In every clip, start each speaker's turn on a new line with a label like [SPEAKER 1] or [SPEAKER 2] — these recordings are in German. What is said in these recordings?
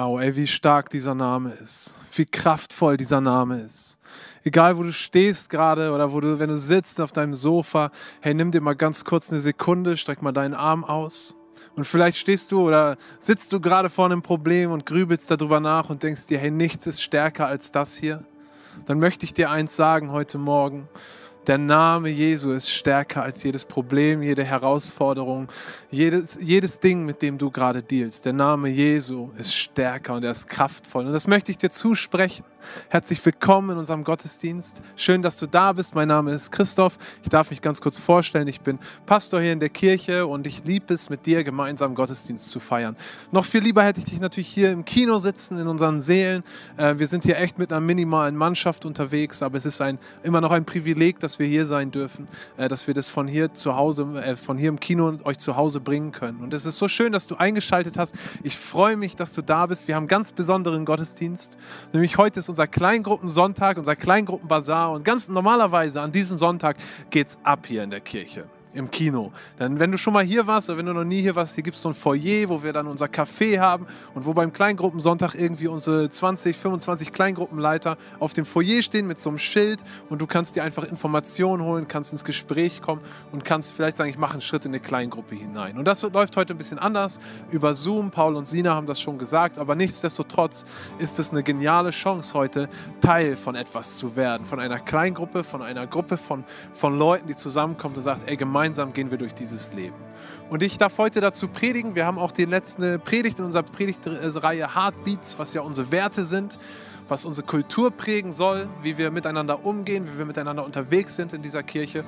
[SPEAKER 1] Wow, ey, wie stark dieser Name ist. Wie kraftvoll dieser Name ist. Egal, wo du stehst gerade oder wo du, wenn du sitzt auf deinem Sofa, hey, nimm dir mal ganz kurz eine Sekunde, streck mal deinen Arm aus. Und vielleicht stehst du oder sitzt du gerade vor einem Problem und grübelst darüber nach und denkst dir, hey, nichts ist stärker als das hier. Dann möchte ich dir eins sagen heute Morgen. Der Name Jesu ist stärker als jedes Problem, jede Herausforderung, jedes, jedes Ding, mit dem du gerade dealst. Der Name Jesu ist stärker und er ist kraftvoll. Und das möchte ich dir zusprechen. Herzlich willkommen in unserem Gottesdienst. Schön, dass du da bist. Mein Name ist Christoph. Ich darf mich ganz kurz vorstellen. Ich bin Pastor hier in der Kirche und ich liebe es, mit dir gemeinsam Gottesdienst zu feiern. Noch viel lieber hätte ich dich natürlich hier im Kino sitzen, in unseren Seelen. Äh, wir sind hier echt mit einer minimalen Mannschaft unterwegs, aber es ist ein, immer noch ein Privileg, dass wir hier sein dürfen, äh, dass wir das von hier zu Hause, äh, von hier im Kino euch zu Hause bringen können. Und es ist so schön, dass du eingeschaltet hast. Ich freue mich, dass du da bist. Wir haben einen ganz besonderen Gottesdienst. Nämlich heute ist unser Kleingruppensonntag, unser Kleingruppenbazar. Und ganz normalerweise an diesem Sonntag geht es ab hier in der Kirche im Kino. Denn wenn du schon mal hier warst oder wenn du noch nie hier warst, hier gibt es so ein Foyer, wo wir dann unser Café haben und wo beim Kleingruppensonntag irgendwie unsere 20, 25 Kleingruppenleiter auf dem Foyer stehen mit so einem Schild und du kannst dir einfach Informationen holen, kannst ins Gespräch kommen und kannst vielleicht sagen, ich mache einen Schritt in eine Kleingruppe hinein. Und das läuft heute ein bisschen anders über Zoom. Paul und Sina haben das schon gesagt, aber nichtsdestotrotz ist es eine geniale Chance heute, Teil von etwas zu werden, von einer Kleingruppe, von einer Gruppe von, von Leuten, die zusammenkommt und sagt, ey, gemeinsam gemeinsam gehen wir durch dieses Leben. Und ich darf heute dazu predigen. Wir haben auch die letzte Predigt in unserer Predigtreihe Heartbeats, was ja unsere Werte sind, was unsere Kultur prägen soll, wie wir miteinander umgehen, wie wir miteinander unterwegs sind in dieser Kirche.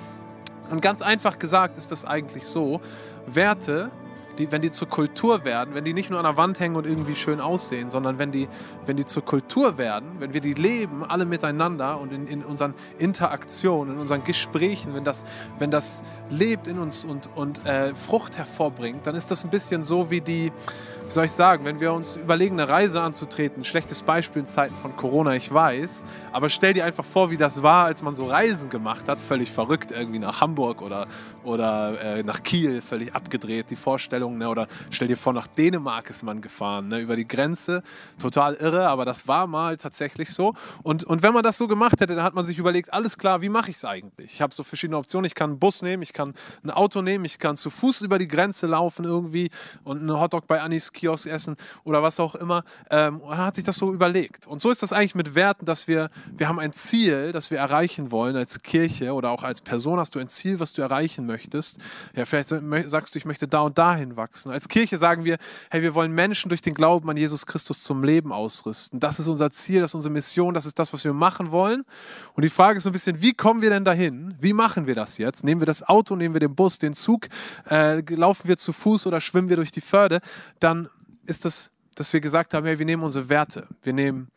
[SPEAKER 1] Und ganz einfach gesagt ist das eigentlich so, Werte die, wenn die zur Kultur werden, wenn die nicht nur an der Wand hängen und irgendwie schön aussehen, sondern wenn die, wenn die zur Kultur werden, wenn wir die leben, alle miteinander und in, in unseren Interaktionen, in unseren Gesprächen, wenn das, wenn das lebt in uns und, und äh, Frucht hervorbringt, dann ist das ein bisschen so wie die, wie soll ich sagen, wenn wir uns überlegen, eine Reise anzutreten, schlechtes Beispiel in Zeiten von Corona, ich weiß, aber stell dir einfach vor, wie das war, als man so Reisen gemacht hat, völlig verrückt, irgendwie nach Hamburg oder, oder äh, nach Kiel, völlig abgedreht, die Vorstellung, ne? oder stell dir vor, nach Dänemark ist man gefahren, ne? über die Grenze, total irre, aber das war mal tatsächlich so. Und, und wenn man das so gemacht hätte, dann hat man sich überlegt, alles klar, wie mache ich es eigentlich? Ich habe so verschiedene Optionen, ich kann einen Bus nehmen, ich kann ein Auto nehmen, ich kann zu Fuß über die Grenze laufen irgendwie und einen Hotdog bei Anis Kiosk essen oder was auch immer. Ähm, und hat sich das so überlegt. Und so ist das eigentlich mit Werten, dass wir, wir haben ein Ziel, das wir erreichen wollen als Kirche oder auch als Person hast du ein Ziel, was du erreichen möchtest. Ja, vielleicht sagst du, ich möchte da und dahin wachsen. Als Kirche sagen wir, hey, wir wollen Menschen durch den Glauben an Jesus Christus zum Leben ausrüsten. Das ist unser Ziel, das ist unsere Mission, das ist das, was wir machen wollen. Und die Frage ist so ein bisschen, wie kommen wir denn dahin? Wie machen wir das jetzt? Nehmen wir das Auto, nehmen wir den Bus, den Zug, äh, laufen wir zu Fuß oder schwimmen wir durch die Förde? Dann ist das, dass wir gesagt haben, hey, wir nehmen unsere Werte, wir nehmen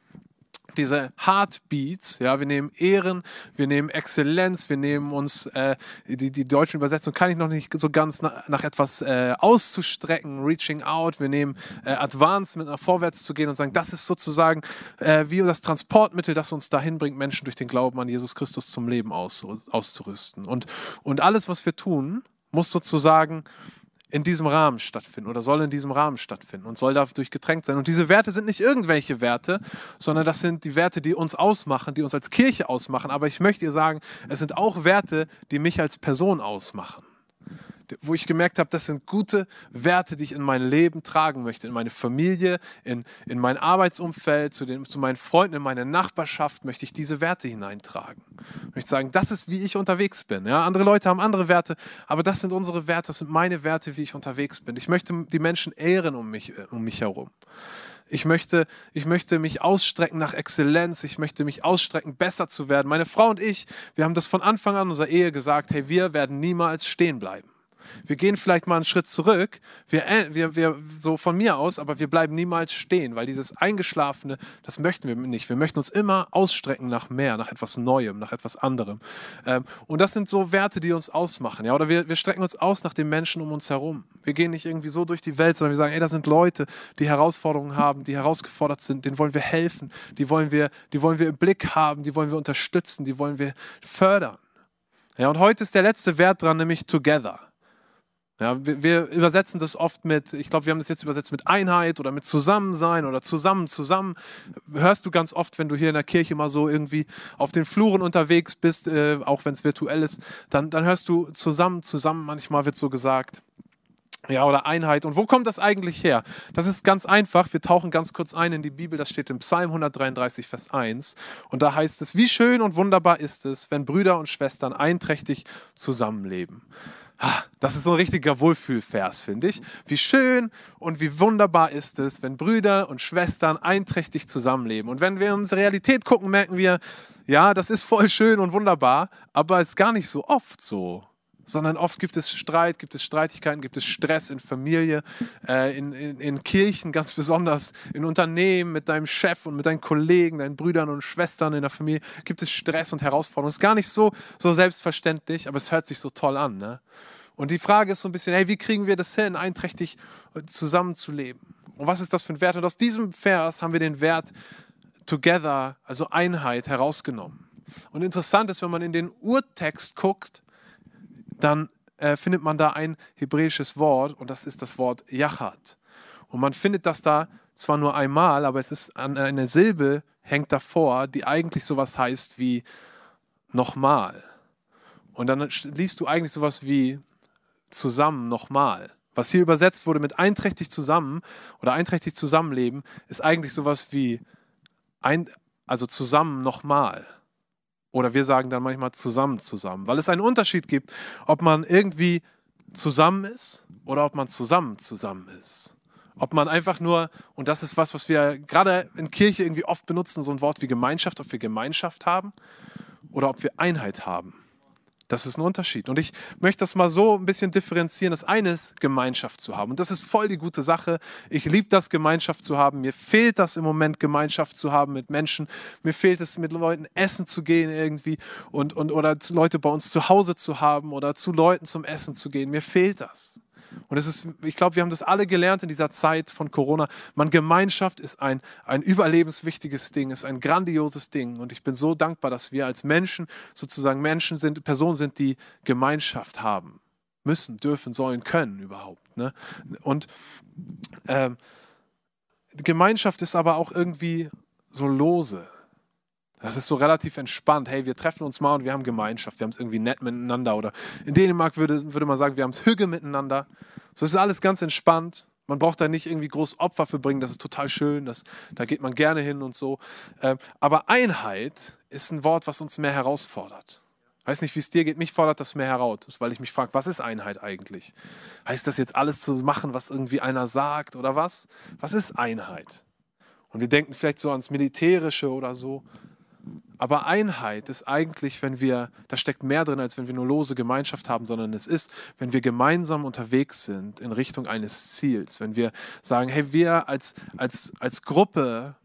[SPEAKER 1] diese Heartbeats, ja, wir nehmen Ehren, wir nehmen Exzellenz, wir nehmen uns, äh, die, die deutsche Übersetzung kann ich noch nicht so ganz nach, nach etwas äh, auszustrecken, reaching out, wir nehmen äh, Advancement, nach vorwärts zu gehen und sagen, das ist sozusagen äh, wie das Transportmittel, das uns dahin bringt, Menschen durch den Glauben an Jesus Christus zum Leben aus, auszurüsten. Und, und alles, was wir tun, muss sozusagen in diesem Rahmen stattfinden oder soll in diesem Rahmen stattfinden und soll dadurch getränkt sein. Und diese Werte sind nicht irgendwelche Werte, sondern das sind die Werte, die uns ausmachen, die uns als Kirche ausmachen. Aber ich möchte dir sagen, es sind auch Werte, die mich als Person ausmachen wo ich gemerkt habe, das sind gute Werte, die ich in mein Leben tragen möchte, in meine Familie, in, in mein Arbeitsumfeld, zu, den, zu meinen Freunden, in meine Nachbarschaft möchte ich diese Werte hineintragen. Ich möchte sagen, das ist, wie ich unterwegs bin. Ja? Andere Leute haben andere Werte, aber das sind unsere Werte, das sind meine Werte, wie ich unterwegs bin. Ich möchte die Menschen ehren um mich, um mich herum. Ich möchte, ich möchte mich ausstrecken nach Exzellenz. Ich möchte mich ausstrecken, besser zu werden. Meine Frau und ich, wir haben das von Anfang an unserer Ehe gesagt, hey, wir werden niemals stehen bleiben. Wir gehen vielleicht mal einen Schritt zurück, wir, äh, wir, wir, so von mir aus, aber wir bleiben niemals stehen, weil dieses Eingeschlafene, das möchten wir nicht. Wir möchten uns immer ausstrecken nach mehr, nach etwas Neuem, nach etwas anderem. Ähm, und das sind so Werte, die uns ausmachen. Ja? Oder wir, wir strecken uns aus nach den Menschen um uns herum. Wir gehen nicht irgendwie so durch die Welt, sondern wir sagen, ey, da sind Leute, die Herausforderungen haben, die herausgefordert sind, denen wollen wir helfen, die wollen wir, die wollen wir im Blick haben, die wollen wir unterstützen, die wollen wir fördern. Ja, und heute ist der letzte Wert dran, nämlich Together. Ja, wir, wir übersetzen das oft mit, ich glaube, wir haben das jetzt übersetzt mit Einheit oder mit Zusammensein oder zusammen, zusammen. Hörst du ganz oft, wenn du hier in der Kirche mal so irgendwie auf den Fluren unterwegs bist, äh, auch wenn es virtuell ist, dann, dann hörst du zusammen, zusammen, manchmal wird so gesagt. Ja, oder Einheit. Und wo kommt das eigentlich her? Das ist ganz einfach. Wir tauchen ganz kurz ein in die Bibel. Das steht im Psalm 133, Vers 1. Und da heißt es, wie schön und wunderbar ist es, wenn Brüder und Schwestern einträchtig zusammenleben. Das ist so ein richtiger Wohlfühlvers, finde ich. Wie schön und wie wunderbar ist es, wenn Brüder und Schwestern einträchtig zusammenleben. Und wenn wir in unsere Realität gucken, merken wir, ja, das ist voll schön und wunderbar, aber es ist gar nicht so oft so sondern oft gibt es Streit, gibt es Streitigkeiten, gibt es Stress in Familie, äh, in, in, in, Kirchen ganz besonders, in Unternehmen, mit deinem Chef und mit deinen Kollegen, deinen Brüdern und Schwestern in der Familie, gibt es Stress und Herausforderungen. Ist gar nicht so, so selbstverständlich, aber es hört sich so toll an. Ne? Und die Frage ist so ein bisschen, hey, wie kriegen wir das hin, einträchtig äh, zusammenzuleben? Und was ist das für ein Wert? Und aus diesem Vers haben wir den Wert Together, also Einheit, herausgenommen. Und interessant ist, wenn man in den Urtext guckt, dann äh, findet man da ein hebräisches Wort und das ist das Wort Yachat. Und man findet das da zwar nur einmal, aber es ist an eine Silbe hängt davor, die eigentlich sowas heißt wie nochmal. Und dann liest du eigentlich sowas wie zusammen nochmal. Was hier übersetzt wurde mit einträchtig zusammen oder einträchtig zusammenleben, ist eigentlich sowas wie ein, also zusammen nochmal. Oder wir sagen dann manchmal zusammen zusammen, weil es einen Unterschied gibt, ob man irgendwie zusammen ist oder ob man zusammen zusammen ist. Ob man einfach nur, und das ist was, was wir gerade in Kirche irgendwie oft benutzen, so ein Wort wie Gemeinschaft, ob wir Gemeinschaft haben oder ob wir Einheit haben. Das ist ein Unterschied. Und ich möchte das mal so ein bisschen differenzieren. Das eine ist, Gemeinschaft zu haben. Und das ist voll die gute Sache. Ich liebe das, Gemeinschaft zu haben. Mir fehlt das im Moment, Gemeinschaft zu haben mit Menschen. Mir fehlt es, mit Leuten essen zu gehen irgendwie und, und, oder Leute bei uns zu Hause zu haben oder zu Leuten zum Essen zu gehen. Mir fehlt das. Und es ist, ich glaube, wir haben das alle gelernt in dieser Zeit von Corona. Man, Gemeinschaft ist ein, ein überlebenswichtiges Ding, ist ein grandioses Ding. Und ich bin so dankbar, dass wir als Menschen sozusagen Menschen sind, Personen sind, die Gemeinschaft haben. Müssen, dürfen, sollen, können überhaupt. Ne? Und ähm, Gemeinschaft ist aber auch irgendwie so lose. Das ist so relativ entspannt. Hey, wir treffen uns mal und wir haben Gemeinschaft. Wir haben es irgendwie nett miteinander. Oder in Dänemark würde, würde man sagen, wir haben es Hüge miteinander. So ist alles ganz entspannt. Man braucht da nicht irgendwie groß Opfer für bringen. Das ist total schön. Das, da geht man gerne hin und so. Ähm, aber Einheit ist ein Wort, was uns mehr herausfordert. Weiß nicht, wie es dir geht. Mich fordert das mehr heraus, weil ich mich frage, was ist Einheit eigentlich? Heißt das jetzt alles zu machen, was irgendwie einer sagt oder was? Was ist Einheit? Und wir denken vielleicht so ans Militärische oder so. Aber Einheit ist eigentlich, wenn wir, da steckt mehr drin, als wenn wir nur lose Gemeinschaft haben, sondern es ist, wenn wir gemeinsam unterwegs sind in Richtung eines Ziels. Wenn wir sagen, hey, wir als, als, als Gruppe,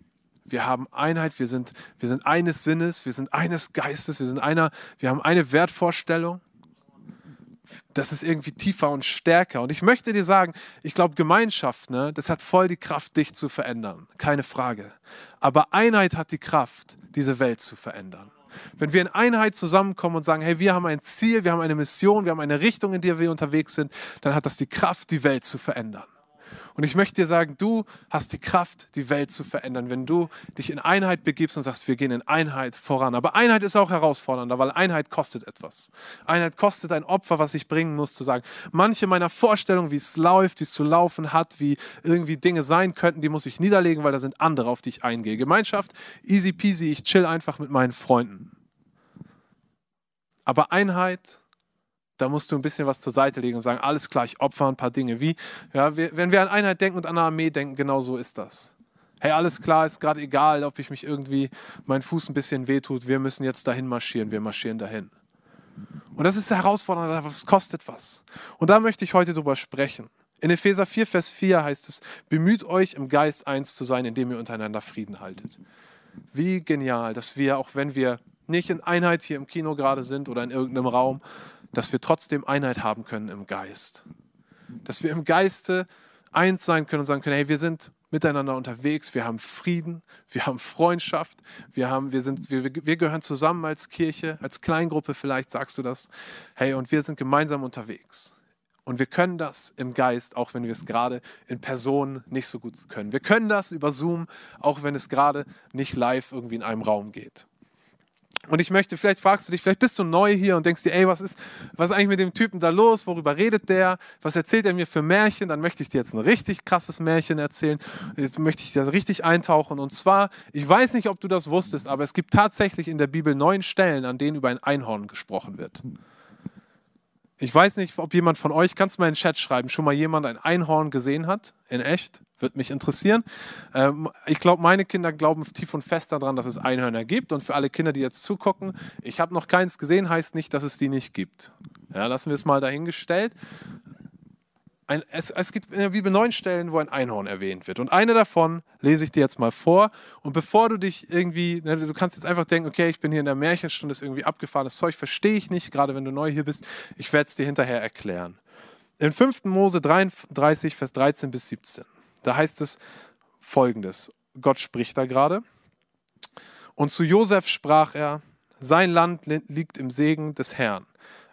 [SPEAKER 1] wir haben Einheit, wir sind, wir sind eines Sinnes, wir sind eines Geistes, wir sind einer, wir haben eine Wertvorstellung das ist irgendwie tiefer und stärker. Und ich möchte dir sagen, ich glaube, Gemeinschaft, ne, das hat voll die Kraft, dich zu verändern. Keine Frage. Aber Einheit hat die Kraft, diese Welt zu verändern. Wenn wir in Einheit zusammenkommen und sagen, hey, wir haben ein Ziel, wir haben eine Mission, wir haben eine Richtung, in der wir unterwegs sind, dann hat das die Kraft, die Welt zu verändern. Und ich möchte dir sagen, du hast die Kraft, die Welt zu verändern, wenn du dich in Einheit begibst und sagst, wir gehen in Einheit voran. Aber Einheit ist auch herausfordernder, weil Einheit kostet etwas. Einheit kostet ein Opfer, was ich bringen muss, zu sagen, manche meiner Vorstellungen, wie es läuft, wie es zu laufen hat, wie irgendwie Dinge sein könnten, die muss ich niederlegen, weil da sind andere, auf die ich eingehe. Gemeinschaft, easy peasy, ich chill einfach mit meinen Freunden. Aber Einheit da musst du ein bisschen was zur Seite legen und sagen, alles klar, ich opfer ein paar Dinge. Wie, ja, wenn wir an Einheit denken und an eine Armee denken, genau so ist das. Hey, alles klar, ist gerade egal, ob ich mich irgendwie, mein Fuß ein bisschen wehtut, wir müssen jetzt dahin marschieren, wir marschieren dahin. Und das ist herausfordernd, das kostet was. Und da möchte ich heute drüber sprechen. In Epheser 4, Vers 4 heißt es, bemüht euch im Geist eins zu sein, indem ihr untereinander Frieden haltet. Wie genial, dass wir, auch wenn wir nicht in Einheit hier im Kino gerade sind oder in irgendeinem Raum, dass wir trotzdem Einheit haben können im Geist. Dass wir im Geiste eins sein können und sagen können, hey, wir sind miteinander unterwegs, wir haben Frieden, wir haben Freundschaft, wir, haben, wir, sind, wir, wir gehören zusammen als Kirche, als Kleingruppe vielleicht sagst du das. Hey, und wir sind gemeinsam unterwegs. Und wir können das im Geist, auch wenn wir es gerade in Person nicht so gut können. Wir können das über Zoom, auch wenn es gerade nicht live irgendwie in einem Raum geht. Und ich möchte, vielleicht fragst du dich, vielleicht bist du neu hier und denkst dir, ey, was ist, was ist eigentlich mit dem Typen da los? Worüber redet der? Was erzählt er mir für Märchen? Dann möchte ich dir jetzt ein richtig krasses Märchen erzählen. Jetzt möchte ich da richtig eintauchen. Und zwar, ich weiß nicht, ob du das wusstest, aber es gibt tatsächlich in der Bibel neun Stellen, an denen über ein Einhorn gesprochen wird. Ich weiß nicht, ob jemand von euch, kannst du mal in den Chat schreiben, schon mal jemand ein Einhorn gesehen hat, in echt? Würde mich interessieren. Ähm, ich glaube, meine Kinder glauben tief und fest daran, dass es Einhörner gibt. Und für alle Kinder, die jetzt zugucken, ich habe noch keins gesehen, heißt nicht, dass es die nicht gibt. Ja, lassen wir es mal dahingestellt. Ein, es, es, gibt in der Bibel neun Stellen, wo ein Einhorn erwähnt wird. Und eine davon lese ich dir jetzt mal vor. Und bevor du dich irgendwie, ne, du kannst jetzt einfach denken, okay, ich bin hier in der Märchenstunde, ist irgendwie abgefahrenes Zeug, verstehe ich nicht, gerade wenn du neu hier bist. Ich werde es dir hinterher erklären. In 5. Mose 33, Vers 13 bis 17, da heißt es folgendes: Gott spricht da gerade. Und zu Josef sprach er: Sein Land liegt im Segen des Herrn.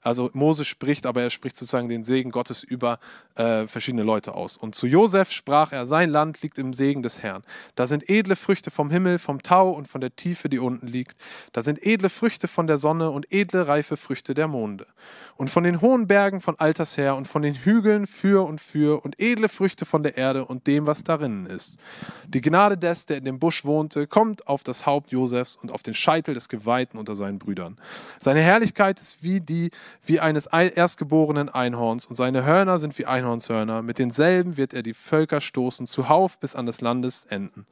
[SPEAKER 1] Also Mose spricht, aber er spricht sozusagen den Segen Gottes über äh, verschiedene Leute aus. Und zu Josef sprach er, sein Land liegt im Segen des Herrn. Da sind edle Früchte vom Himmel, vom Tau und von der Tiefe, die unten liegt. Da sind edle Früchte von der Sonne und edle reife Früchte der Monde. Und von den hohen Bergen von alters her und von den Hügeln für und für und edle Früchte von der Erde und dem, was darinnen ist. Die Gnade des, der in dem Busch wohnte, kommt auf das Haupt Josefs und auf den Scheitel des Geweihten unter seinen Brüdern. Seine Herrlichkeit ist wie die wie eines erstgeborenen Einhorns und seine Hörner sind wie Einhornshörner. Mit denselben wird er die Völker stoßen, zuhauf bis an des Landes enden.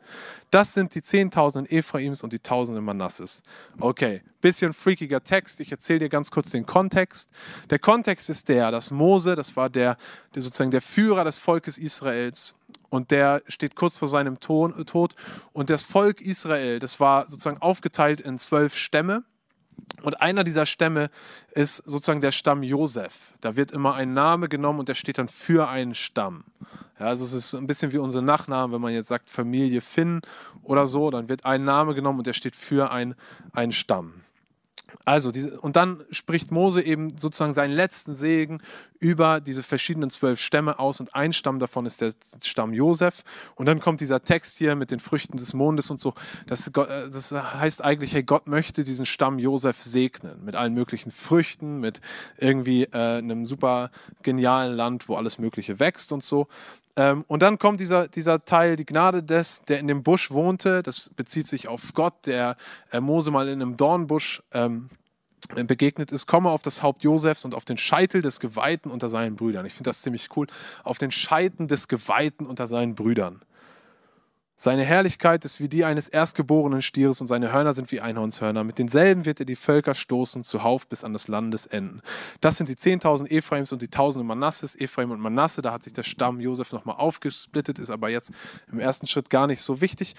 [SPEAKER 1] Das sind die Zehntausenden Ephraims und die Tausenden Manasses. Okay, bisschen freakiger Text. Ich erzähle dir ganz kurz den Kontext. Der Kontext ist der, dass Mose, das war der, der sozusagen der Führer des Volkes Israels, und der steht kurz vor seinem Tod. Und das Volk Israel, das war sozusagen aufgeteilt in zwölf Stämme. Und einer dieser Stämme ist sozusagen der Stamm Josef. Da wird immer ein Name genommen und der steht dann für einen Stamm. Ja, also es ist ein bisschen wie unsere Nachnamen, wenn man jetzt sagt Familie Finn oder so, dann wird ein Name genommen und der steht für ein, einen Stamm. Also, diese, und dann spricht Mose eben sozusagen seinen letzten Segen über diese verschiedenen zwölf Stämme aus und ein Stamm davon ist der Stamm Josef. Und dann kommt dieser Text hier mit den Früchten des Mondes und so. Das, das heißt eigentlich, hey, Gott möchte diesen Stamm Josef segnen mit allen möglichen Früchten, mit irgendwie äh, einem super genialen Land, wo alles Mögliche wächst und so. Ähm, und dann kommt dieser, dieser Teil, die Gnade des, der in dem Busch wohnte. Das bezieht sich auf Gott, der äh, Mose mal in einem Dornbusch ähm, begegnet ist, komme auf das Haupt Josefs und auf den Scheitel des Geweihten unter seinen Brüdern. Ich finde das ziemlich cool. Auf den Scheiten des Geweihten unter seinen Brüdern. Seine Herrlichkeit ist wie die eines erstgeborenen Stieres und seine Hörner sind wie Einhornshörner. Mit denselben wird er die Völker stoßen, zuhauf bis an das Landesenden. Das sind die 10.000 Ephraims und die Tausende Manasses. Ephraim und Manasse, da hat sich der Stamm Josef nochmal aufgesplittet, ist aber jetzt im ersten Schritt gar nicht so wichtig.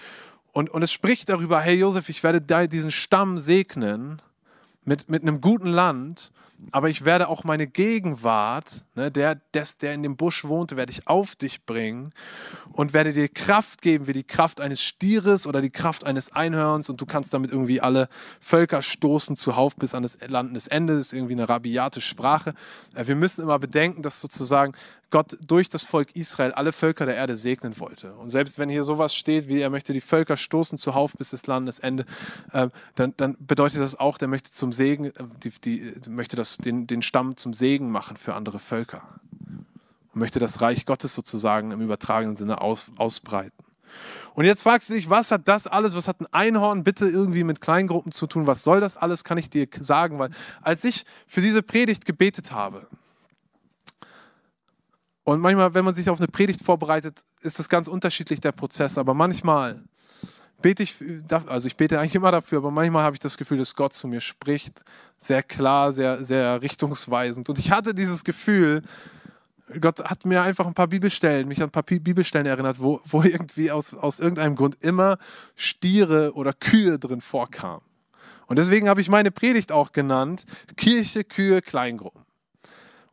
[SPEAKER 1] Und, und es spricht darüber, hey Josef, ich werde diesen Stamm segnen mit, mit einem guten Land aber ich werde auch meine Gegenwart, ne, der, des, der in dem Busch wohnte, werde ich auf dich bringen und werde dir Kraft geben, wie die Kraft eines Stieres oder die Kraft eines Einhörns und du kannst damit irgendwie alle Völker stoßen zuhauf bis an das Land des Endes, irgendwie eine rabiate Sprache. Äh, wir müssen immer bedenken, dass sozusagen Gott durch das Volk Israel alle Völker der Erde segnen wollte. Und selbst wenn hier sowas steht, wie er möchte die Völker stoßen zuhauf bis das Landesende, äh, dann, dann bedeutet das auch, der möchte zum Segen, äh, die, die, möchte das, den, den Stamm zum Segen machen für andere Völker. Und möchte das Reich Gottes sozusagen im übertragenen Sinne aus, ausbreiten. Und jetzt fragst du dich, was hat das alles, was hat ein Einhorn bitte irgendwie mit Kleingruppen zu tun? Was soll das alles, kann ich dir sagen? Weil als ich für diese Predigt gebetet habe, und manchmal, wenn man sich auf eine Predigt vorbereitet, ist das ganz unterschiedlich der Prozess. Aber manchmal bete ich, also ich bete eigentlich immer dafür, aber manchmal habe ich das Gefühl, dass Gott zu mir spricht. Sehr klar, sehr, sehr richtungsweisend. Und ich hatte dieses Gefühl, Gott hat mir einfach ein paar Bibelstellen, mich an ein paar Bibelstellen erinnert, wo, wo irgendwie aus, aus irgendeinem Grund immer Stiere oder Kühe drin vorkamen. Und deswegen habe ich meine Predigt auch genannt, Kirche, Kühe, Kleingruppen.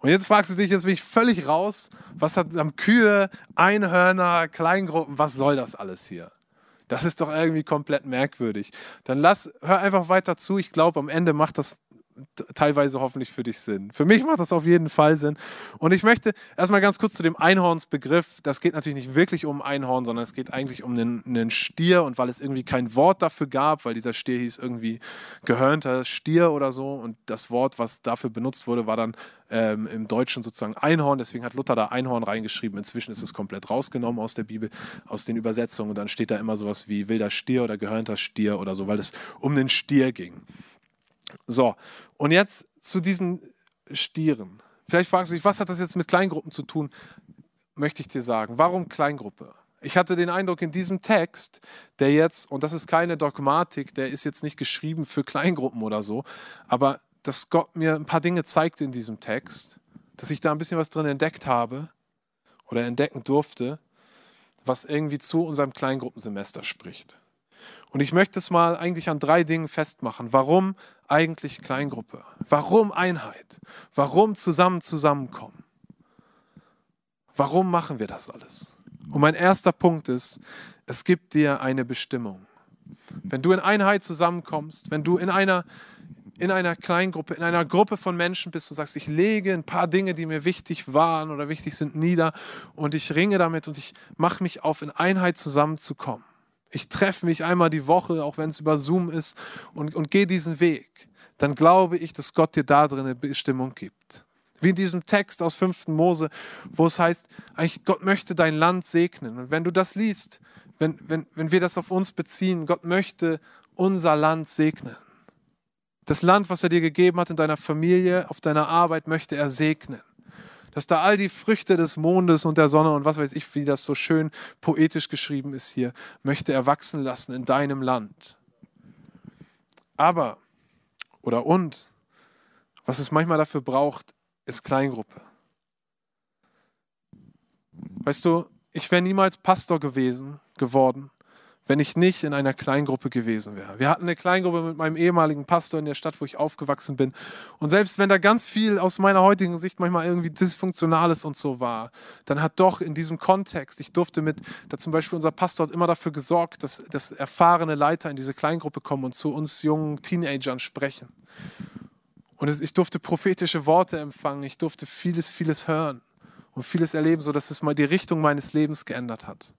[SPEAKER 1] Und jetzt fragst du dich, jetzt bin ich völlig raus, was hat am Kühe, Einhörner, Kleingruppen, was soll das alles hier? Das ist doch irgendwie komplett merkwürdig. Dann lass, hör einfach weiter zu. Ich glaube, am Ende macht das teilweise hoffentlich für dich Sinn. Für mich macht das auf jeden Fall Sinn. Und ich möchte erstmal ganz kurz zu dem Einhornsbegriff. Das geht natürlich nicht wirklich um Einhorn, sondern es geht eigentlich um einen, einen Stier. Und weil es irgendwie kein Wort dafür gab, weil dieser Stier hieß irgendwie gehörnter Stier oder so. Und das Wort, was dafür benutzt wurde, war dann ähm, im Deutschen sozusagen Einhorn. Deswegen hat Luther da Einhorn reingeschrieben. Inzwischen ist es komplett rausgenommen aus der Bibel, aus den Übersetzungen. Und dann steht da immer sowas wie wilder Stier oder gehörnter Stier oder so, weil es um den Stier ging. So, und jetzt zu diesen Stieren. Vielleicht fragst du dich, was hat das jetzt mit Kleingruppen zu tun? Möchte ich dir sagen. Warum Kleingruppe? Ich hatte den Eindruck, in diesem Text, der jetzt, und das ist keine Dogmatik, der ist jetzt nicht geschrieben für Kleingruppen oder so, aber dass Gott mir ein paar Dinge zeigt in diesem Text, dass ich da ein bisschen was drin entdeckt habe oder entdecken durfte, was irgendwie zu unserem Kleingruppensemester spricht. Und ich möchte es mal eigentlich an drei Dingen festmachen. Warum eigentlich Kleingruppe? Warum Einheit? Warum zusammen zusammenkommen? Warum machen wir das alles? Und mein erster Punkt ist, es gibt dir eine Bestimmung. Wenn du in Einheit zusammenkommst, wenn du in einer, in einer Kleingruppe, in einer Gruppe von Menschen bist und sagst, ich lege ein paar Dinge, die mir wichtig waren oder wichtig sind, nieder und ich ringe damit und ich mache mich auf, in Einheit zusammenzukommen, ich treffe mich einmal die Woche, auch wenn es über Zoom ist, und, und gehe diesen Weg, dann glaube ich, dass Gott dir da drin eine Bestimmung gibt. Wie in diesem Text aus 5. Mose, wo es heißt, eigentlich Gott möchte dein Land segnen. Und wenn du das liest, wenn, wenn, wenn wir das auf uns beziehen, Gott möchte unser Land segnen. Das Land, was er dir gegeben hat in deiner Familie, auf deiner Arbeit, möchte er segnen dass da all die Früchte des Mondes und der Sonne und was weiß ich, wie das so schön poetisch geschrieben ist hier, möchte er wachsen lassen in deinem Land. Aber, oder und, was es manchmal dafür braucht, ist Kleingruppe. Weißt du, ich wäre niemals Pastor gewesen, geworden, wenn ich nicht in einer Kleingruppe gewesen wäre. Wir hatten eine Kleingruppe mit meinem ehemaligen Pastor in der Stadt, wo ich aufgewachsen bin. Und selbst wenn da ganz viel aus meiner heutigen Sicht manchmal irgendwie dysfunktionales und so war, dann hat doch in diesem Kontext, ich durfte mit, da zum Beispiel unser Pastor hat immer dafür gesorgt, dass, dass erfahrene Leiter in diese Kleingruppe kommen und zu uns jungen Teenagern sprechen. Und ich durfte prophetische Worte empfangen, ich durfte vieles, vieles hören und vieles erleben, sodass es mal die Richtung meines Lebens geändert hat.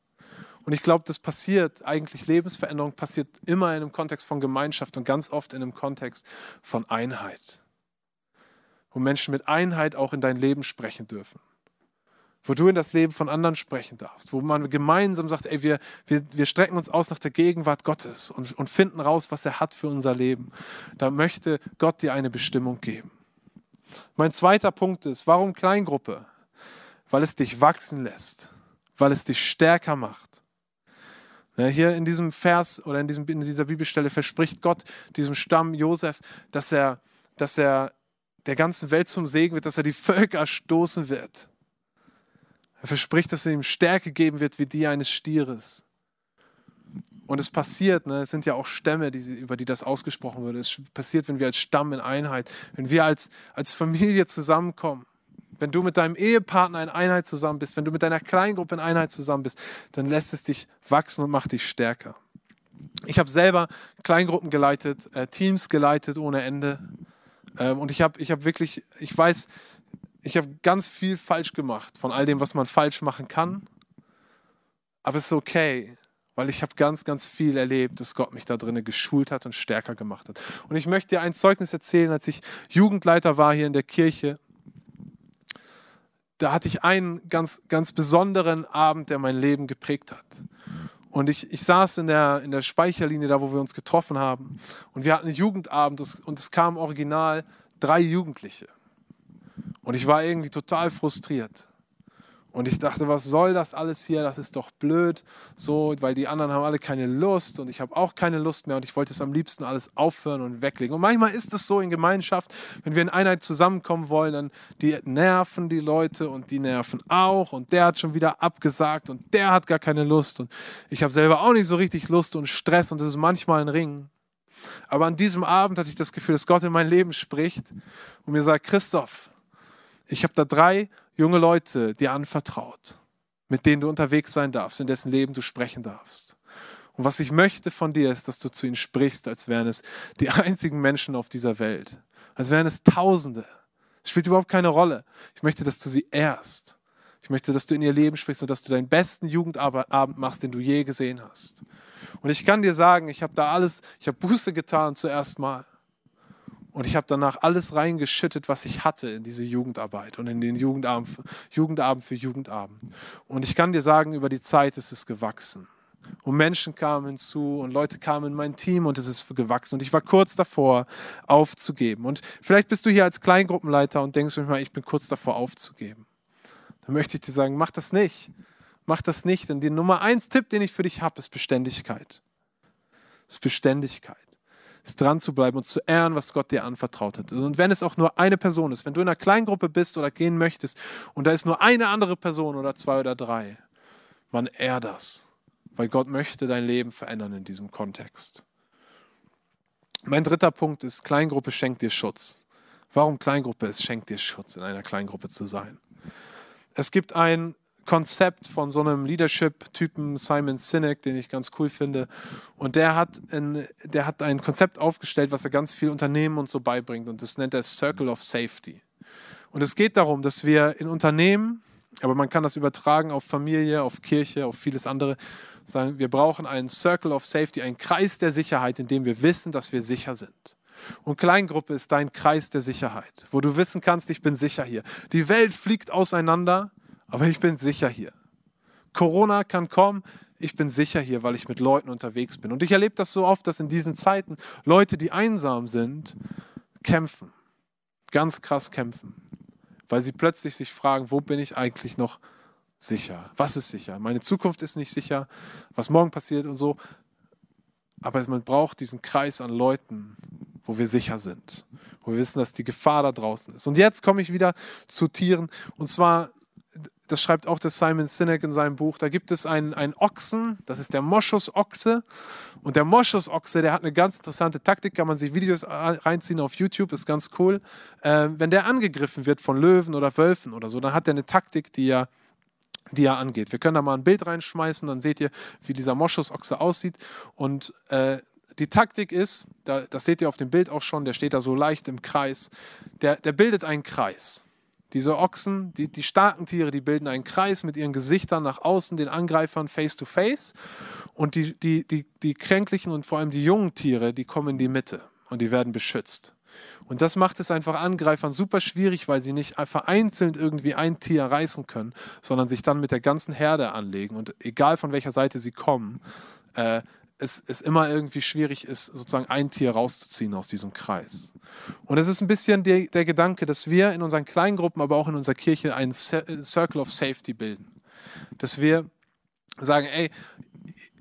[SPEAKER 1] Und ich glaube, das passiert eigentlich, Lebensveränderung passiert immer in einem Kontext von Gemeinschaft und ganz oft in einem Kontext von Einheit. Wo Menschen mit Einheit auch in dein Leben sprechen dürfen. Wo du in das Leben von anderen sprechen darfst. Wo man gemeinsam sagt, ey, wir, wir, wir strecken uns aus nach der Gegenwart Gottes und, und finden raus, was er hat für unser Leben. Da möchte Gott dir eine Bestimmung geben. Mein zweiter Punkt ist, warum Kleingruppe? Weil es dich wachsen lässt, weil es dich stärker macht, hier in diesem Vers oder in, diesem, in dieser Bibelstelle verspricht Gott diesem Stamm Josef, dass er, dass er der ganzen Welt zum Segen wird, dass er die Völker stoßen wird. Er verspricht, dass er ihm Stärke geben wird wie die eines Stieres. Und es passiert, ne, es sind ja auch Stämme, die, über die das ausgesprochen wird. Es passiert, wenn wir als Stamm in Einheit, wenn wir als, als Familie zusammenkommen. Wenn du mit deinem Ehepartner in Einheit zusammen bist, wenn du mit deiner Kleingruppe in Einheit zusammen bist, dann lässt es dich wachsen und macht dich stärker. Ich habe selber Kleingruppen geleitet, äh, Teams geleitet ohne Ende. Ähm, und ich habe ich hab wirklich, ich weiß, ich habe ganz viel falsch gemacht von all dem, was man falsch machen kann. Aber es ist okay, weil ich habe ganz, ganz viel erlebt, dass Gott mich da drinnen geschult hat und stärker gemacht hat. Und ich möchte dir ein Zeugnis erzählen, als ich Jugendleiter war hier in der Kirche da hatte ich einen ganz, ganz besonderen Abend, der mein Leben geprägt hat. Und ich, ich saß in der, in der Speicherlinie, da wo wir uns getroffen haben. Und wir hatten einen Jugendabend und es kamen original drei Jugendliche. Und ich war irgendwie total frustriert. Und ich dachte, was soll das alles hier? Das ist doch blöd, so, weil die anderen haben alle keine Lust und ich habe auch keine Lust mehr und ich wollte es am liebsten alles aufhören und weglegen. Und manchmal ist es so in Gemeinschaft, wenn wir in Einheit zusammenkommen wollen, dann die nerven die Leute und die nerven auch und der hat schon wieder abgesagt und der hat gar keine Lust und ich habe selber auch nicht so richtig Lust und Stress und es ist manchmal ein Ring. Aber an diesem Abend hatte ich das Gefühl, dass Gott in mein Leben spricht und mir sagt, Christoph, ich habe da drei junge Leute dir anvertraut, mit denen du unterwegs sein darfst, in dessen Leben du sprechen darfst. Und was ich möchte von dir ist, dass du zu ihnen sprichst, als wären es die einzigen Menschen auf dieser Welt. als wären es Tausende. Es spielt überhaupt keine Rolle. Ich möchte, dass du sie ehrst. Ich möchte, dass du in ihr Leben sprichst und dass du deinen besten Jugendabend machst, den du je gesehen hast. Und ich kann dir sagen, ich habe da alles, ich habe Buße getan zuerst mal. Und ich habe danach alles reingeschüttet, was ich hatte in diese Jugendarbeit und in den Jugendabend, Jugendabend für Jugendabend. Und ich kann dir sagen, über die Zeit ist es gewachsen. Und Menschen kamen hinzu und Leute kamen in mein Team und es ist gewachsen. Und ich war kurz davor, aufzugeben. Und vielleicht bist du hier als Kleingruppenleiter und denkst manchmal, ich bin kurz davor, aufzugeben. Dann möchte ich dir sagen, mach das nicht. Mach das nicht. Denn der Nummer eins Tipp, den ich für dich habe, ist Beständigkeit. Ist Beständigkeit. Ist dran zu bleiben und zu ehren, was Gott dir anvertraut hat. Und wenn es auch nur eine Person ist, wenn du in einer Kleingruppe bist oder gehen möchtest und da ist nur eine andere Person oder zwei oder drei, man ehr das weil Gott möchte dein Leben verändern in diesem Kontext. Mein dritter Punkt ist, Kleingruppe schenkt dir Schutz. Warum Kleingruppe? Es schenkt dir Schutz, in einer Kleingruppe zu sein. Es gibt ein Konzept von so einem Leadership-Typen Simon Sinek, den ich ganz cool finde. Und der hat, ein, der hat ein Konzept aufgestellt, was er ganz viel Unternehmen und so beibringt. Und das nennt er Circle of Safety. Und es geht darum, dass wir in Unternehmen, aber man kann das übertragen auf Familie, auf Kirche, auf vieles andere, sagen, wir brauchen einen Circle of Safety, einen Kreis der Sicherheit, in dem wir wissen, dass wir sicher sind. Und Kleingruppe ist dein Kreis der Sicherheit, wo du wissen kannst, ich bin sicher hier. Die Welt fliegt auseinander, aber ich bin sicher hier. Corona kann kommen, ich bin sicher hier, weil ich mit Leuten unterwegs bin. Und ich erlebe das so oft, dass in diesen Zeiten Leute, die einsam sind, kämpfen. Ganz krass kämpfen. Weil sie plötzlich sich fragen, wo bin ich eigentlich noch sicher? Was ist sicher? Meine Zukunft ist nicht sicher, was morgen passiert und so. Aber man braucht diesen Kreis an Leuten, wo wir sicher sind, wo wir wissen, dass die Gefahr da draußen ist. Und jetzt komme ich wieder zu Tieren. Und zwar, das schreibt auch der Simon Sinek in seinem Buch, da gibt es einen, einen Ochsen, das ist der Moschusochse. Und der Moschusochse, der hat eine ganz interessante Taktik, kann man sich Videos reinziehen auf YouTube, ist ganz cool. Äh, wenn der angegriffen wird von Löwen oder Wölfen oder so, dann hat er eine Taktik, die er die er angeht. Wir können da mal ein Bild reinschmeißen, dann seht ihr, wie dieser Moschusochse aussieht. Und äh, die Taktik ist, da, das seht ihr auf dem Bild auch schon, der steht da so leicht im Kreis, der, der bildet einen Kreis. Diese Ochsen, die, die starken Tiere, die bilden einen Kreis mit ihren Gesichtern nach außen, den Angreifern face to face. Und die, die, die, die kränklichen und vor allem die jungen Tiere, die kommen in die Mitte und die werden beschützt. Und das macht es einfach Angreifern super schwierig, weil sie nicht vereinzelt irgendwie ein Tier reißen können, sondern sich dann mit der ganzen Herde anlegen. Und egal von welcher Seite sie kommen, äh, es, es immer irgendwie schwierig ist, sozusagen ein Tier rauszuziehen aus diesem Kreis. Und es ist ein bisschen der, der Gedanke, dass wir in unseren Kleingruppen, aber auch in unserer Kirche einen Circle of Safety bilden. Dass wir sagen, ey,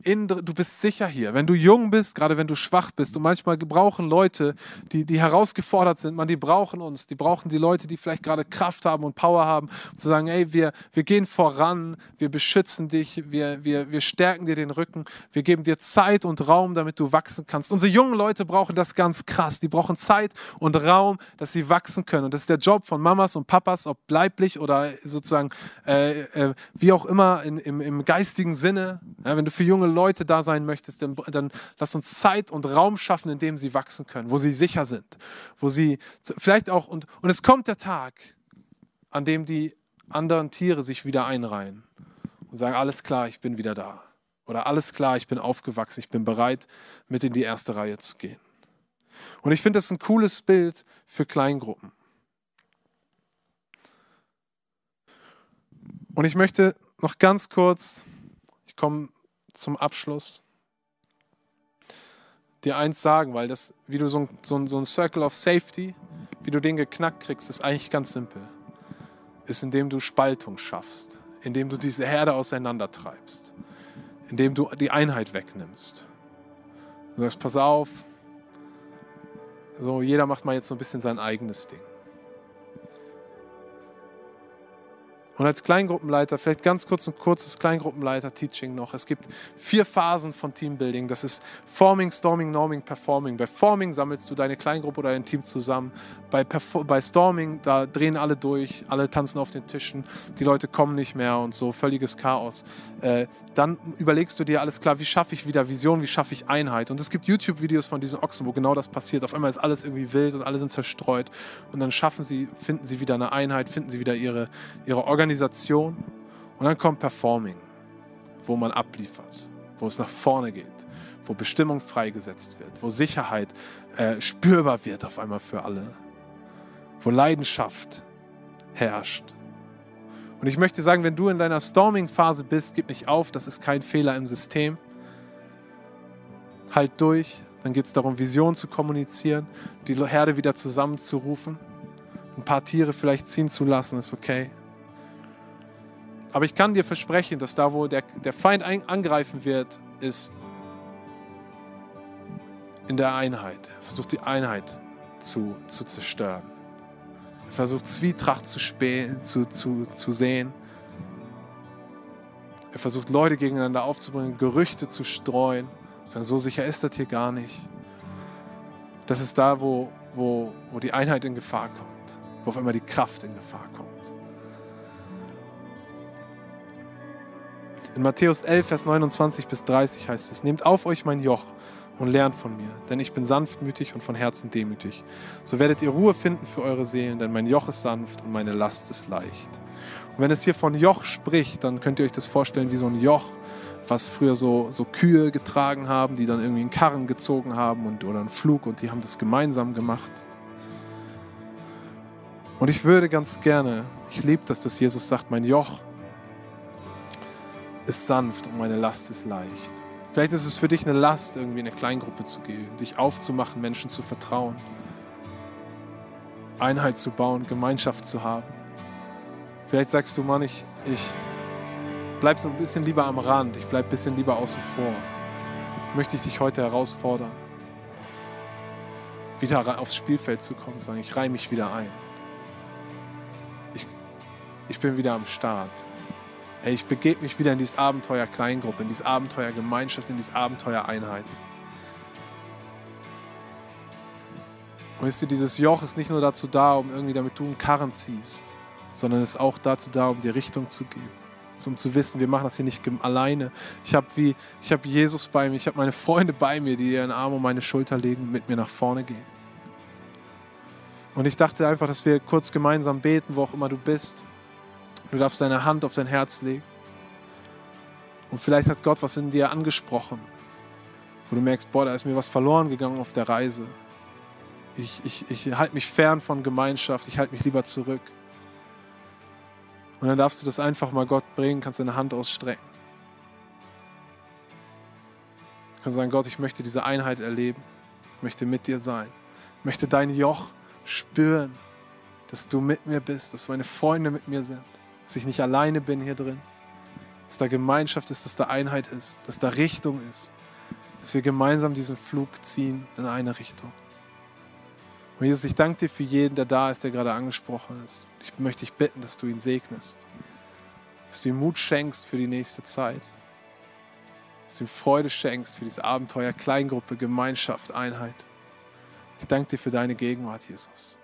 [SPEAKER 1] in, du bist sicher hier. Wenn du jung bist, gerade wenn du schwach bist, und manchmal brauchen Leute, die, die herausgefordert sind, man, die brauchen uns, die brauchen die Leute, die vielleicht gerade Kraft haben und Power haben, um zu sagen, ey, wir, wir gehen voran, wir beschützen dich, wir, wir, wir stärken dir den Rücken, wir geben dir Zeit und Raum, damit du wachsen kannst. Unsere jungen Leute brauchen das ganz krass. Die brauchen Zeit und Raum, dass sie wachsen können. Und das ist der Job von Mamas und Papas, ob leiblich oder sozusagen äh, äh, wie auch immer in, im, im geistigen Sinne. Ja, wenn du für junge Leute da sein möchtest, dann, dann lass uns Zeit und Raum schaffen, in dem sie wachsen können, wo sie sicher sind, wo sie vielleicht auch, und, und es kommt der Tag, an dem die anderen Tiere sich wieder einreihen und sagen, alles klar, ich bin wieder da. Oder alles klar, ich bin aufgewachsen, ich bin bereit, mit in die erste Reihe zu gehen. Und ich finde das ein cooles Bild für Kleingruppen. Und ich möchte noch ganz kurz, ich komme zum Abschluss dir eins sagen, weil das, wie du so ein, so, ein, so ein Circle of Safety, wie du den geknackt kriegst, ist eigentlich ganz simpel. Ist, indem du Spaltung schaffst, indem du diese Herde auseinandertreibst, indem du die Einheit wegnimmst. Du sagst, pass auf, so jeder macht mal jetzt so ein bisschen sein eigenes Ding. Und als Kleingruppenleiter, vielleicht ganz kurz ein kurzes Kleingruppenleiter-Teaching noch. Es gibt vier Phasen von Teambuilding. Das ist Forming, Storming, Norming, Performing. Bei Forming sammelst du deine Kleingruppe oder dein Team zusammen. Bei, bei Storming, da drehen alle durch, alle tanzen auf den Tischen, die Leute kommen nicht mehr und so, völliges Chaos. Äh, dann überlegst du dir, alles klar, wie schaffe ich wieder Vision, wie schaffe ich Einheit. Und es gibt YouTube-Videos von diesen Ochsen, wo genau das passiert. Auf einmal ist alles irgendwie wild und alle sind zerstreut. Und dann schaffen sie, finden sie wieder eine Einheit, finden sie wieder ihre, ihre Organisation Organisation und dann kommt Performing, wo man abliefert, wo es nach vorne geht, wo Bestimmung freigesetzt wird, wo Sicherheit äh, spürbar wird auf einmal für alle, wo Leidenschaft herrscht. Und ich möchte sagen, wenn du in deiner Storming-Phase bist, gib nicht auf, das ist kein Fehler im System. Halt durch, dann geht es darum, Vision zu kommunizieren, die Herde wieder zusammenzurufen, ein paar Tiere vielleicht ziehen zu lassen, ist okay. Aber ich kann dir versprechen, dass da, wo der, der Feind ein, angreifen wird, ist in der Einheit. Er versucht die Einheit zu, zu zerstören. Er versucht Zwietracht zu, zu, zu, zu sehen. Er versucht Leute gegeneinander aufzubringen, Gerüchte zu streuen. So sicher ist das hier gar nicht. Das ist da, wo, wo, wo die Einheit in Gefahr kommt, wo auf einmal die Kraft in Gefahr kommt. In Matthäus 11, Vers 29 bis 30 heißt es, Nehmt auf euch mein Joch und lernt von mir, denn ich bin sanftmütig und von Herzen demütig. So werdet ihr Ruhe finden für eure Seelen, denn mein Joch ist sanft und meine Last ist leicht. Und wenn es hier von Joch spricht, dann könnt ihr euch das vorstellen wie so ein Joch, was früher so, so Kühe getragen haben, die dann irgendwie einen Karren gezogen haben und, oder einen Flug und die haben das gemeinsam gemacht. Und ich würde ganz gerne, ich liebe das, dass Jesus sagt, mein Joch ist sanft und meine Last ist leicht. Vielleicht ist es für dich eine Last, irgendwie in eine Kleingruppe zu gehen, dich aufzumachen, Menschen zu vertrauen, Einheit zu bauen, Gemeinschaft zu haben. Vielleicht sagst du, Mann, ich, ich bleib so ein bisschen lieber am Rand, ich bleib ein bisschen lieber außen vor. Möchte ich dich heute herausfordern, wieder aufs Spielfeld zu kommen, sagen, ich reihe mich wieder ein. Ich, ich bin wieder am Start. Ey, ich begebe mich wieder in dieses Abenteuer Kleingruppe, in dieses Abenteuer Gemeinschaft, in dieses Abenteuer Einheit. Und wisst ihr, dieses Joch ist nicht nur dazu da, um irgendwie damit du einen Karren ziehst, sondern ist auch dazu da, um dir Richtung zu geben. So, um zu wissen, wir machen das hier nicht alleine. Ich habe wie, ich habe Jesus bei mir, ich habe meine Freunde bei mir, die ihren Arm um meine Schulter legen und mit mir nach vorne gehen. Und ich dachte einfach, dass wir kurz gemeinsam beten, wo auch immer du bist. Du darfst deine Hand auf dein Herz legen. Und vielleicht hat Gott was in dir angesprochen, wo du merkst, boah, da ist mir was verloren gegangen auf der Reise. Ich, ich, ich halte mich fern von Gemeinschaft, ich halte mich lieber zurück. Und dann darfst du das einfach mal Gott bringen, kannst deine Hand ausstrecken. Du kannst sagen, Gott, ich möchte diese Einheit erleben, ich möchte mit dir sein, ich möchte dein Joch spüren, dass du mit mir bist, dass meine Freunde mit mir sind dass ich nicht alleine bin hier drin, dass da Gemeinschaft ist, dass da Einheit ist, dass da Richtung ist, dass wir gemeinsam diesen Flug ziehen in eine Richtung. Und Jesus, ich danke dir für jeden, der da ist, der gerade angesprochen ist. Ich möchte dich bitten, dass du ihn segnest, dass du ihm Mut schenkst für die nächste Zeit, dass du ihm Freude schenkst für dieses Abenteuer, Kleingruppe, Gemeinschaft, Einheit. Ich danke dir für deine Gegenwart, Jesus.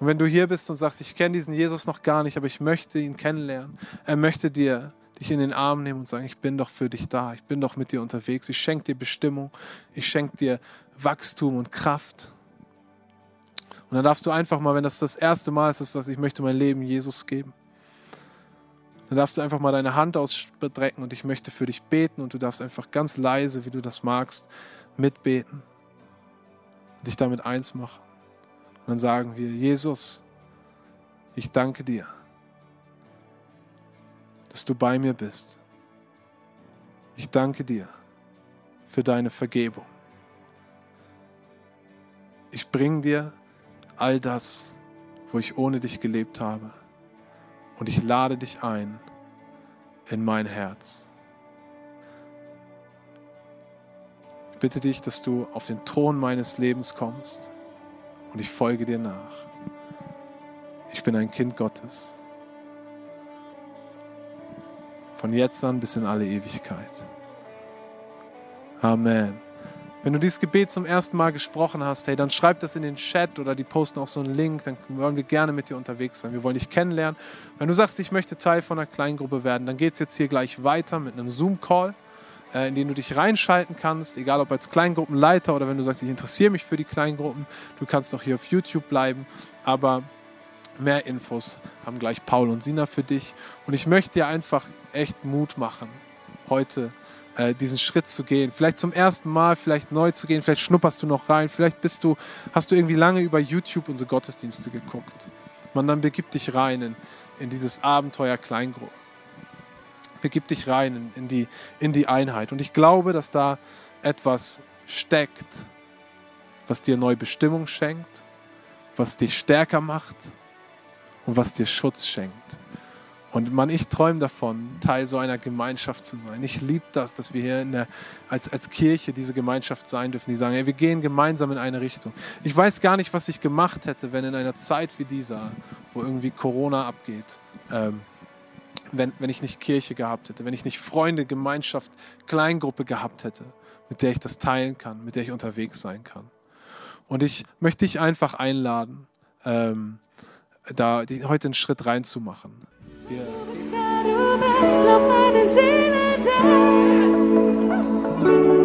[SPEAKER 1] Und wenn du hier bist und sagst, ich kenne diesen Jesus noch gar nicht, aber ich möchte ihn kennenlernen, er möchte dir dich in den Arm nehmen und sagen, ich bin doch für dich da, ich bin doch mit dir unterwegs, ich schenke dir Bestimmung, ich schenke dir Wachstum und Kraft. Und dann darfst du einfach mal, wenn das das erste Mal ist, dass ich möchte mein Leben Jesus geben, dann darfst du einfach mal deine Hand ausstrecken und ich möchte für dich beten und du darfst einfach ganz leise, wie du das magst, mitbeten und dich damit eins machen. Dann sagen wir, Jesus, ich danke dir, dass du bei mir bist. Ich danke dir für deine Vergebung. Ich bringe dir all das, wo ich ohne dich gelebt habe. Und ich lade dich ein in mein Herz. Ich bitte dich, dass du auf den Thron meines Lebens kommst und ich folge dir nach. Ich bin ein Kind Gottes Von jetzt an bis in alle Ewigkeit. Amen. Wenn du dieses Gebet zum ersten Mal gesprochen hast, hey, dann schreib das in den Chat oder die posten auch so einen Link, dann wollen wir gerne mit dir unterwegs sein. Wir wollen dich kennenlernen. Wenn du sagst, ich möchte Teil von einer Kleingruppe werden, dann geht es jetzt hier gleich weiter mit einem Zoom-Call, in den du dich reinschalten kannst, egal ob als Kleingruppenleiter oder wenn du sagst, ich interessiere mich für die Kleingruppen. Du kannst auch hier auf YouTube bleiben, aber mehr Infos haben gleich Paul und Sina für dich. Und ich möchte dir einfach echt Mut machen, heute äh, diesen Schritt zu gehen. Vielleicht zum ersten Mal, vielleicht neu zu gehen, vielleicht schnupperst du noch rein, vielleicht bist du, hast du irgendwie lange über YouTube unsere Gottesdienste geguckt. Man, dann begib dich rein in, in dieses Abenteuer Kleingruppe. Begib dich rein in, die, in die Einheit. Und ich glaube, dass da etwas steckt, was dir neue Bestimmung schenkt, was dich stärker macht und was dir Schutz schenkt. Und man, ich träume davon, Teil so einer Gemeinschaft zu sein. Ich liebe das, dass wir hier der, als, als Kirche diese Gemeinschaft sein dürfen, die sagen, ey, wir gehen gemeinsam in eine Richtung. Ich weiß gar nicht, was ich gemacht hätte, wenn in einer Zeit wie dieser, wo irgendwie Corona abgeht, ähm, wenn, wenn ich nicht Kirche gehabt hätte, wenn ich nicht Freunde, Gemeinschaft, Kleingruppe gehabt hätte, mit der ich das teilen kann, mit der ich unterwegs sein kann. Und ich möchte dich einfach einladen, ähm, da heute einen Schritt reinzumachen. Wir
[SPEAKER 2] Du bist wer du bist, lob meine Seele dir.